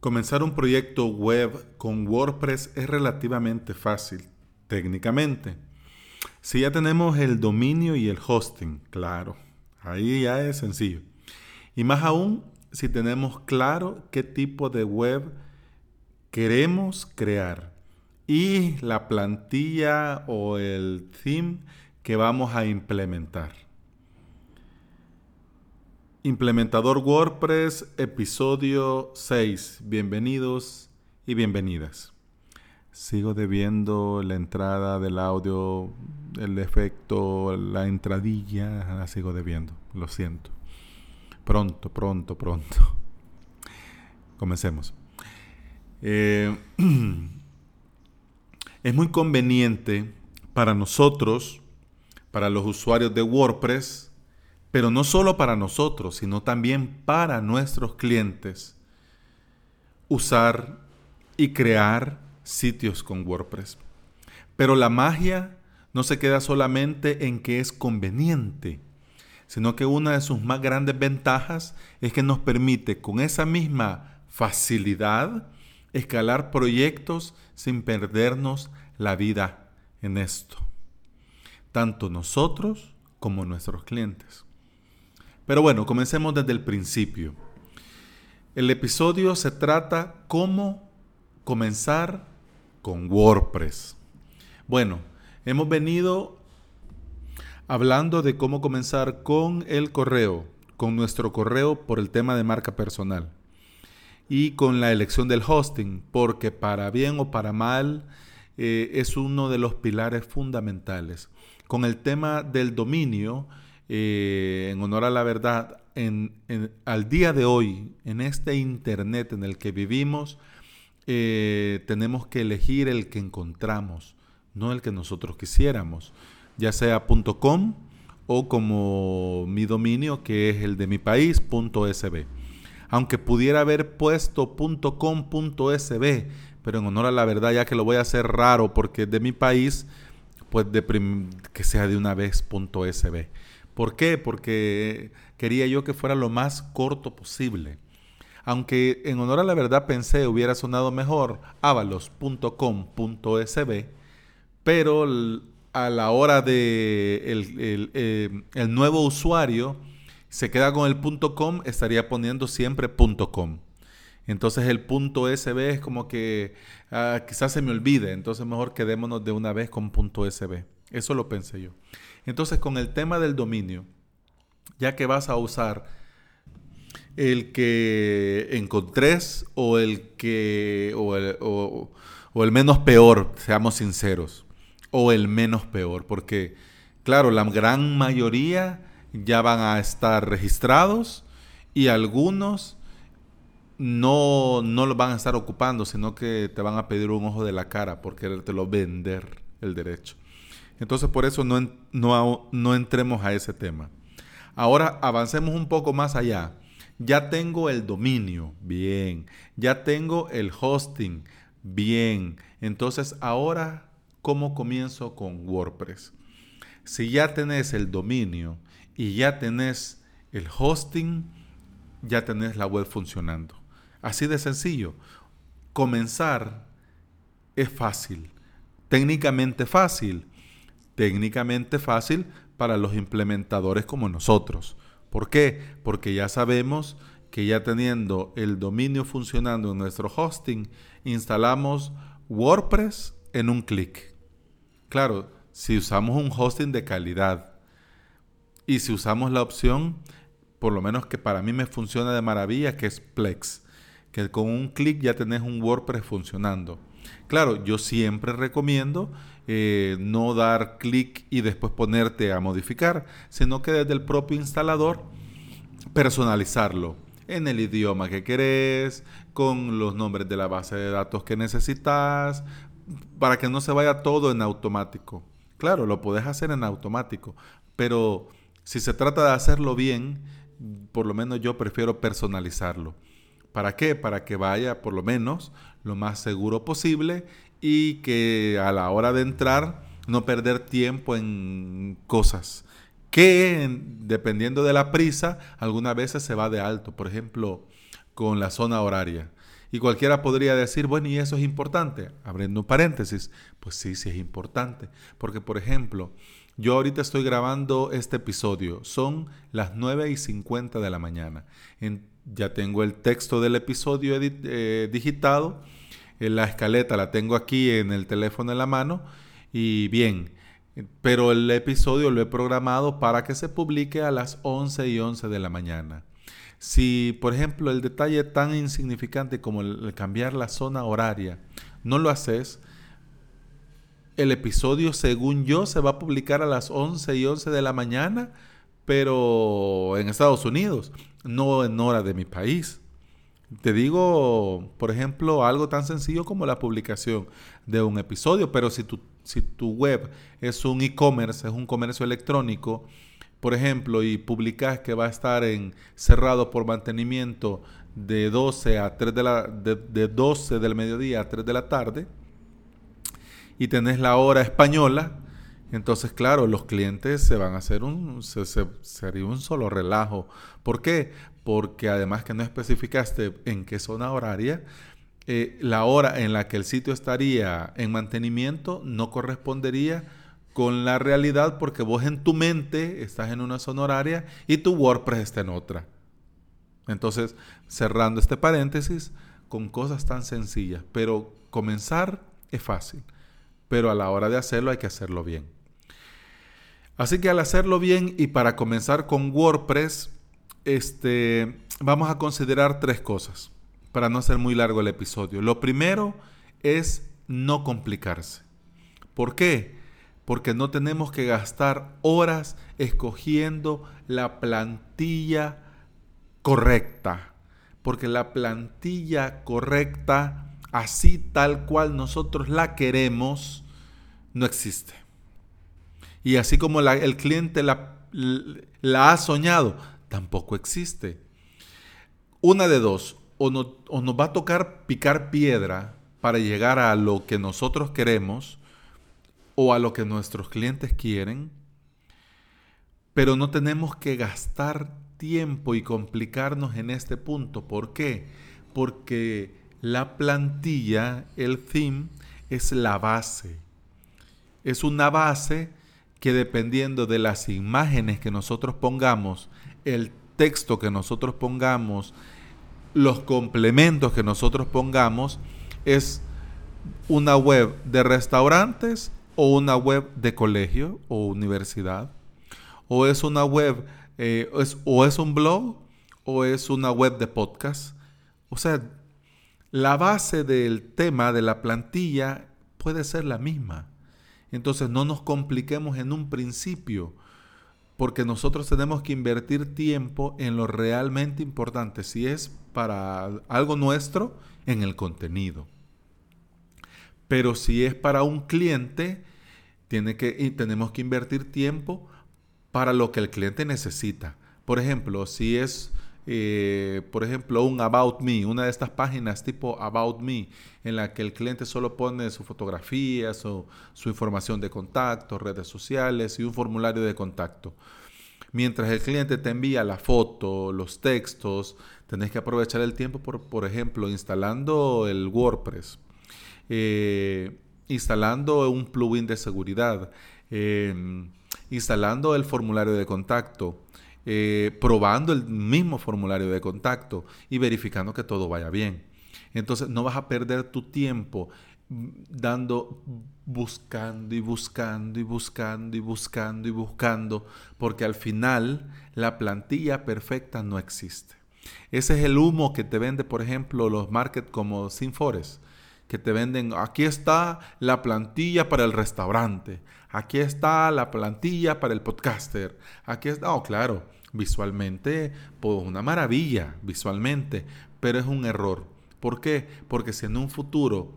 Comenzar un proyecto web con WordPress es relativamente fácil, técnicamente. Si ya tenemos el dominio y el hosting, claro, ahí ya es sencillo. Y más aún si tenemos claro qué tipo de web queremos crear y la plantilla o el theme que vamos a implementar. Implementador WordPress, episodio 6. Bienvenidos y bienvenidas. Sigo debiendo la entrada del audio, el efecto, la entradilla, la sigo debiendo, lo siento. Pronto, pronto, pronto. Comencemos. Eh, es muy conveniente para nosotros, para los usuarios de WordPress, pero no solo para nosotros, sino también para nuestros clientes, usar y crear sitios con WordPress. Pero la magia no se queda solamente en que es conveniente, sino que una de sus más grandes ventajas es que nos permite con esa misma facilidad escalar proyectos sin perdernos la vida en esto, tanto nosotros como nuestros clientes. Pero bueno, comencemos desde el principio. El episodio se trata cómo comenzar con WordPress. Bueno, hemos venido hablando de cómo comenzar con el correo, con nuestro correo por el tema de marca personal y con la elección del hosting, porque para bien o para mal eh, es uno de los pilares fundamentales. Con el tema del dominio, eh, en honor a la verdad, al día de hoy, en este Internet en el que vivimos, eh, tenemos que elegir el que encontramos, no el que nosotros quisiéramos, ya sea .com o como mi dominio, que es el de mi país, .sb. Aunque pudiera haber puesto .com.sb, pero en honor a la verdad, ya que lo voy a hacer raro porque es de mi país, pues que sea de una vez .sb. ¿Por qué? Porque quería yo que fuera lo más corto posible. Aunque en honor a la verdad pensé hubiera sonado mejor avalos.com.sb, pero a la hora de el, eh, el, nuevo usuario se queda con el .com, estaría poniendo siempre .com. Entonces el .sb es como que ah, quizás se me olvide, entonces mejor quedémonos de una vez con .sb. Eso lo pensé yo. Entonces, con el tema del dominio, ya que vas a usar el que encontres o el que o el, o, el menos peor, seamos sinceros, o el menos peor, porque claro, la gran mayoría ya van a estar registrados y algunos no, no lo van a estar ocupando, sino que te van a pedir un ojo de la cara por querértelo vender el derecho. Entonces por eso no, no, entremos a ese tema. Ahora avancemos un poco más allá. Ya tengo el dominio, bien. Ya tengo el hosting, bien. Entonces ahora, ¿cómo comienzo con WordPress? Si ya tenés el dominio y ya tenés el hosting, ya tenés la web funcionando. Así de sencillo. Comenzar es fácil, técnicamente fácil, técnicamente fácil para los implementadores como nosotros. ¿Por qué? Porque ya sabemos que ya teniendo el dominio funcionando en nuestro hosting, instalamos WordPress en un clic. Claro, si usamos un hosting de calidad y si usamos la opción, por lo menos que para mí me funciona de maravilla, que es Plex, que con un clic ya tenés un WordPress funcionando. Claro, yo siempre recomiendo eh, no dar clic y después ponerte a modificar, sino que desde el propio instalador personalizarlo en el idioma que querés, con los nombres de la base de datos que necesitas, para que no se vaya todo en automático. Claro, lo puedes hacer en automático, pero si se trata de hacerlo bien, por lo menos yo prefiero personalizarlo. ¿Para qué? Para que vaya por lo menos lo más seguro posible y que a la hora de entrar no perder tiempo en cosas que dependiendo de la prisa algunas veces se va de alto, por ejemplo con la zona horaria. Y cualquiera podría decir, bueno, ¿y eso es importante? Abriendo un paréntesis, pues sí, sí es importante. Porque, por ejemplo, yo ahorita estoy grabando este episodio, son las 9 y 50 de la mañana. Ya tengo el texto del episodio eh, digitado, en la escaleta la tengo aquí en el teléfono en la mano y bien, pero el episodio lo he programado para que se publique a las 11 y 11 de la mañana. Si, por ejemplo, el detalle tan insignificante como el, cambiar la zona horaria no lo haces, el episodio, según yo, se va a publicar a las 11 y 11 de la mañana, pero en Estados Unidos, no en hora de mi país. Te digo, por ejemplo, algo tan sencillo como la publicación de un episodio, pero si tu, si tu web es un e-commerce, es un comercio electrónico, por ejemplo, y publicas que va a estar cerrado por mantenimiento de 12 a 3 de la de, 12 del mediodía a 3 de la tarde y tenés la hora española, entonces claro, los clientes se van a hacer un se, sería un solo relajo. ¿Por qué? Porque además que no especificaste en qué zona horaria, eh, la hora en la que el sitio estaría en mantenimiento no correspondería con la realidad porque vos en tu mente estás en una zona horaria y tu WordPress está en otra. Entonces, cerrando este paréntesis, con cosas tan sencillas, pero comenzar es fácil, pero a la hora de hacerlo hay que hacerlo bien. Así que al hacerlo bien y para comenzar con WordPress, este, vamos a considerar tres cosas para no hacer muy largo el episodio. Lo primero es no complicarse. ¿Por qué? porque no tenemos que gastar horas escogiendo la plantilla correcta, porque la plantilla correcta, así tal cual nosotros la queremos, no existe. Y así como el cliente la, la, ha soñado, tampoco existe. Una de dos, o, no, o nos va a tocar picar piedra para llegar a lo que nosotros queremos, o a lo que nuestros clientes quieren, pero no tenemos que gastar tiempo y complicarnos en este punto. ¿Por qué? Porque la plantilla, el theme, es la base. Es una base que dependiendo de las imágenes que nosotros pongamos, el texto que nosotros pongamos, los complementos que nosotros pongamos, es una web de restaurantes o una web de colegio o universidad, o es una web, eh, o es un blog, o es una web de podcast. O sea, la base del tema de la plantilla puede ser la misma. Entonces no nos compliquemos en un principio, porque nosotros tenemos que invertir tiempo en lo realmente importante, si es para algo nuestro, en el contenido. Pero si es para un cliente, tiene que, y tenemos que invertir tiempo para lo que el cliente necesita. Por ejemplo, si es, eh, por ejemplo, un About Me, una de estas páginas tipo About Me, en la que el cliente solo pone su fotografía, su, su información de contacto, redes sociales y un formulario de contacto. Mientras el cliente te envía la foto, los textos, tenés que aprovechar el tiempo, por, por ejemplo, instalando el WordPress. Eh, instalando un plugin de seguridad, em, instalando el formulario de contacto, eh, probando el mismo formulario de contacto y verificando que todo vaya bien. Entonces no vas a perder tu tiempo mm, dando, buscando y buscando y buscando y buscando y buscando, porque al final la plantilla perfecta no existe. Ese es el humo que te vende, por ejemplo, los markets como Sinforest que te venden, aquí está la plantilla para el restaurante, aquí está la plantilla para el podcaster, aquí está, oh, claro, visualmente, pues una maravilla, visualmente, pero es un error. ¿Por qué? Porque si en un futuro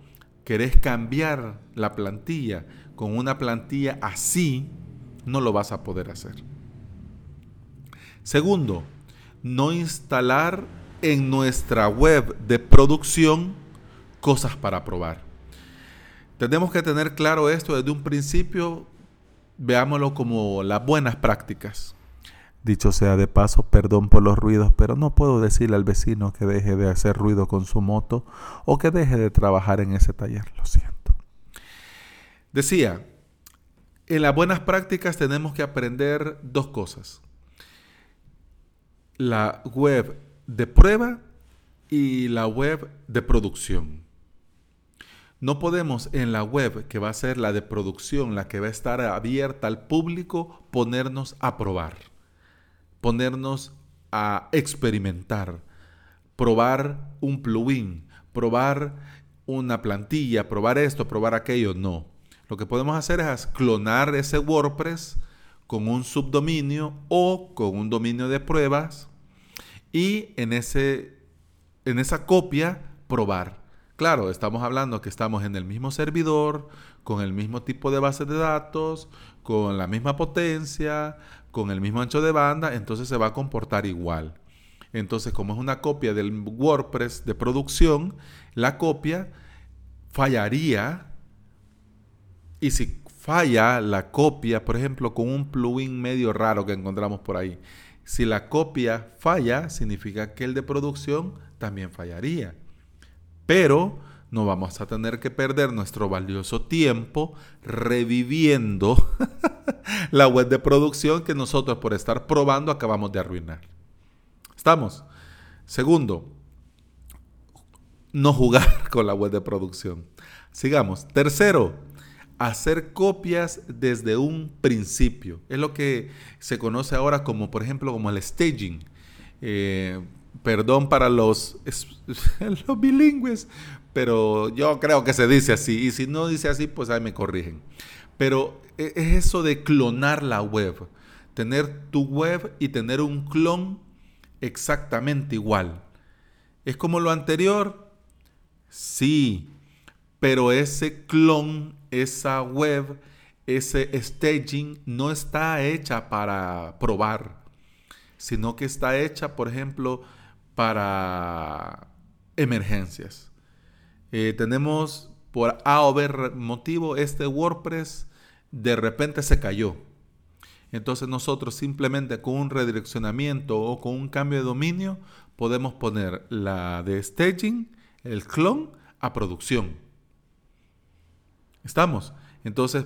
querés cambiar la plantilla con una plantilla así, no lo vas a poder hacer. Segundo, no instalar en nuestra web de producción cosas para probar. Tenemos que tener claro esto desde un principio, veámoslo como las buenas prácticas. Dicho sea de paso, perdón por los ruidos, pero no puedo decirle al vecino que deje de hacer ruido con su moto o que deje de trabajar en ese taller, lo siento. Decía, en las buenas prácticas tenemos que aprender dos cosas. La web de prueba y la web de producción. No podemos en la web, que va a ser la de producción, la que va a estar abierta al público, ponernos a probar, ponernos a experimentar, probar un plugin, probar una plantilla, probar esto, probar aquello. No. Lo que podemos hacer es clonar ese WordPress con un subdominio o con un dominio de pruebas y en, ese, en esa copia probar Claro, estamos hablando que estamos en el mismo servidor, con el mismo tipo de base de datos, con la misma potencia, con el mismo ancho de banda, entonces se va a comportar igual. Entonces, como es una copia del WordPress de producción, la copia fallaría. Y si falla la copia, por ejemplo, con un plugin medio raro que encontramos por ahí, si la copia falla, significa que el de producción también fallaría. Pero no vamos a tener que perder nuestro valioso tiempo reviviendo la web de producción que nosotros por estar probando acabamos de arruinar. ¿Estamos? Segundo, no jugar con la web de producción. Sigamos. Tercero, hacer copias desde un principio. Es lo que se conoce ahora como, por ejemplo, como el staging. Eh, Perdón para los, los bilingües, pero yo creo que se dice así. Y si no dice así, pues ahí me corrigen. Pero e, es eso de clonar la web. Tener tu web y tener un clon exactamente igual. ¿Es como lo anterior? Sí, pero ese clon, esa web, ese staging no está hecha para probar, sino que está hecha, por ejemplo, para emergencias. Eh, tenemos por A o B motivo este WordPress de repente se cayó. Entonces nosotros simplemente con un redireccionamiento o con un cambio de dominio podemos poner la de staging, el clon, a producción. ¿Estamos? Entonces,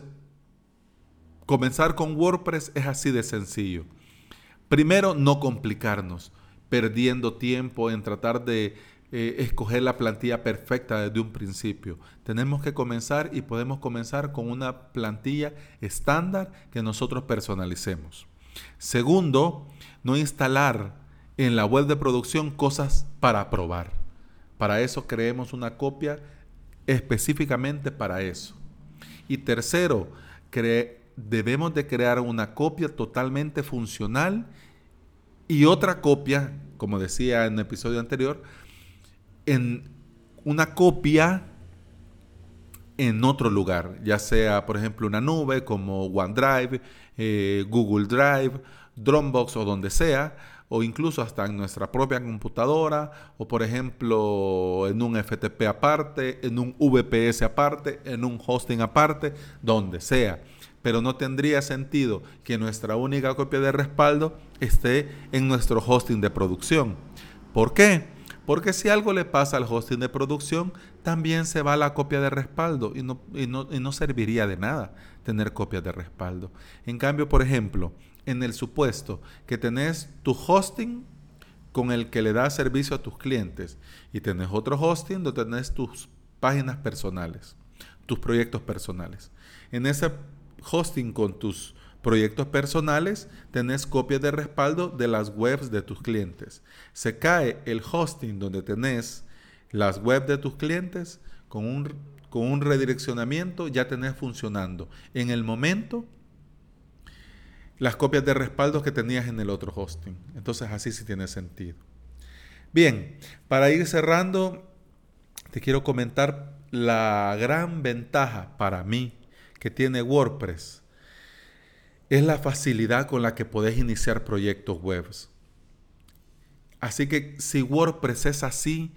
comenzar con WordPress es así de sencillo. Primero, no complicarnos perdiendo tiempo en tratar de eh, escoger la plantilla perfecta desde un principio. Tenemos que comenzar y podemos comenzar con una plantilla estándar que nosotros personalicemos. Segundo, no instalar en la web de producción cosas para probar. Para eso creemos una copia específicamente para eso. Y tercero, debemos de crear una copia totalmente funcional y otra copia, como decía en el episodio anterior, en una copia en otro lugar, ya sea por ejemplo una nube como OneDrive, eh, Google Drive, Dropbox o donde sea, o incluso hasta en nuestra propia computadora, o por ejemplo en un FTP aparte, en un VPS aparte, en un hosting aparte, donde sea pero no tendría sentido que nuestra única copia de respaldo esté en nuestro hosting de producción. ¿Por qué? Porque si algo le pasa al hosting de producción, también se va la copia de respaldo y no, no, serviría de nada tener copias de respaldo. En cambio, por ejemplo, en el supuesto que tenés tu hosting con el que le das servicio a tus clientes y tenés otro hosting donde tenés tus páginas personales, tus proyectos personales. En ese hosting con tus proyectos personales, tenés copias de respaldo de las webs de tus clientes. Se cae el hosting donde tenés las webs de tus clientes con un, con un redireccionamiento, ya tenés funcionando. En el momento, las copias de respaldo que tenías en el otro hosting. Entonces así sí tiene sentido. Bien, para ir cerrando, te quiero comentar la gran ventaja para mí tiene WordPress es la facilidad con la que podés iniciar proyectos webs. Así que si WordPress es así,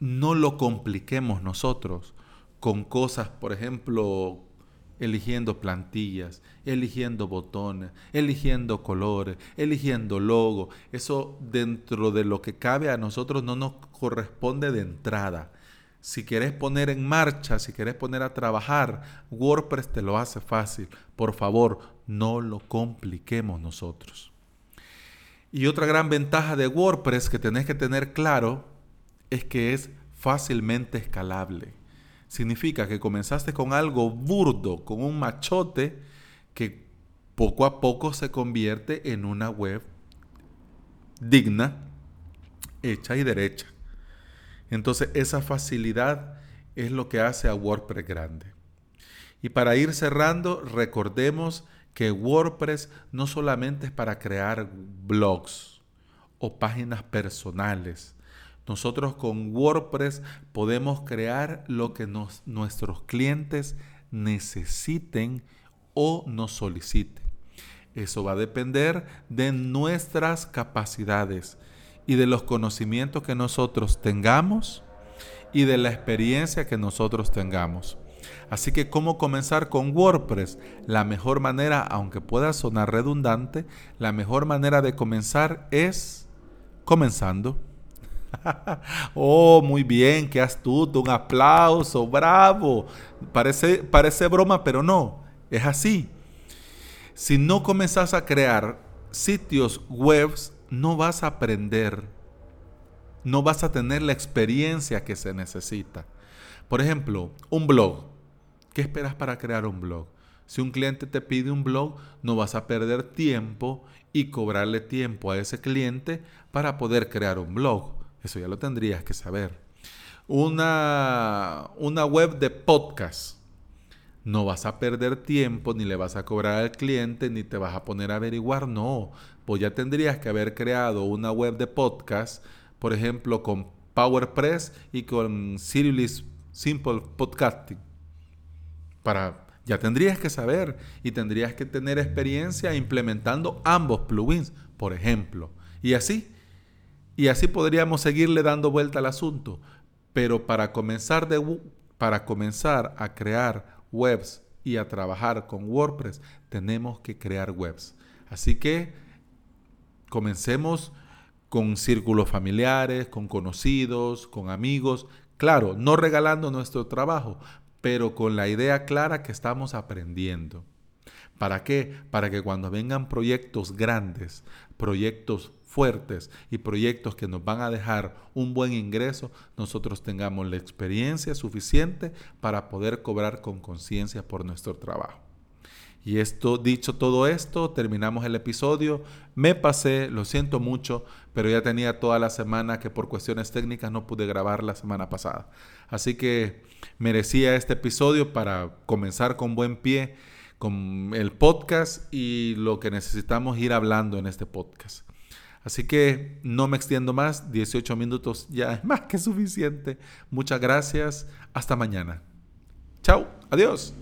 no lo compliquemos nosotros con cosas, por ejemplo, eligiendo plantillas, eligiendo botones, eligiendo colores, eligiendo logo. Eso dentro de lo que cabe a nosotros no nos corresponde de entrada. Si quieres poner en marcha, si quieres poner a trabajar, WordPress te lo hace fácil. Por favor, no lo compliquemos nosotros. Y otra gran ventaja de WordPress que tenés que tener claro es que es fácilmente escalable. Significa que comenzaste con algo burdo, con un machote que poco a poco se convierte en una web digna, hecha y derecha. Entonces esa facilidad es lo que hace a WordPress grande. Y para ir cerrando, recordemos que WordPress no solamente es para crear blogs o páginas personales. Nosotros con WordPress podemos crear lo que nuestros clientes necesiten o nos soliciten. Eso va a depender de nuestras capacidades y de los conocimientos que nosotros tengamos y de la experiencia que nosotros tengamos. Así que, ¿cómo comenzar con WordPress? La mejor manera, aunque pueda sonar redundante, la mejor manera de comenzar es comenzando. oh, muy bien, qué astuto, un aplauso, bravo. Parece, parece broma, pero no, es así. Si no comenzas a crear sitios webs, no vas a aprender, no vas a tener la experiencia que se necesita. Por ejemplo, un blog. ¿Qué esperas para crear un blog? Si un cliente te pide un blog, no vas a perder tiempo y cobrarle tiempo a ese cliente para poder crear un blog. Eso ya lo tendrías que saber. Una, una web de podcast. No vas a perder tiempo, ni le vas a cobrar al cliente, ni te vas a poner a averiguar. No, pues ya tendrías que haber creado una web de podcast, por ejemplo, con PowerPress y con Sirius Simple Podcasting. Para, ya tendrías que saber y tendrías que tener experiencia implementando ambos plugins, por ejemplo. Y así, y así podríamos seguirle dando vuelta al asunto. Pero para comenzar, de, para comenzar a crear webs y a trabajar con WordPress, tenemos que crear webs. Así que comencemos con círculos familiares, con conocidos, con amigos. Claro, no regalando nuestro trabajo, pero con la idea clara que estamos aprendiendo. ¿Para qué? Para que cuando vengan proyectos grandes, proyectos fuertes y proyectos que nos van a dejar un buen ingreso, nosotros tengamos la experiencia suficiente para poder cobrar con conciencia por nuestro trabajo. Y esto, dicho todo esto, terminamos el episodio. Me pasé, lo siento mucho, pero ya tenía toda la semana que por cuestiones técnicas no pude grabar la semana pasada. Así que merecía este episodio para comenzar con buen pie con el podcast y lo que necesitamos ir hablando en este podcast. Así que no me extiendo más, 18 minutos ya es más que suficiente. Muchas gracias, hasta mañana. Chao, adiós.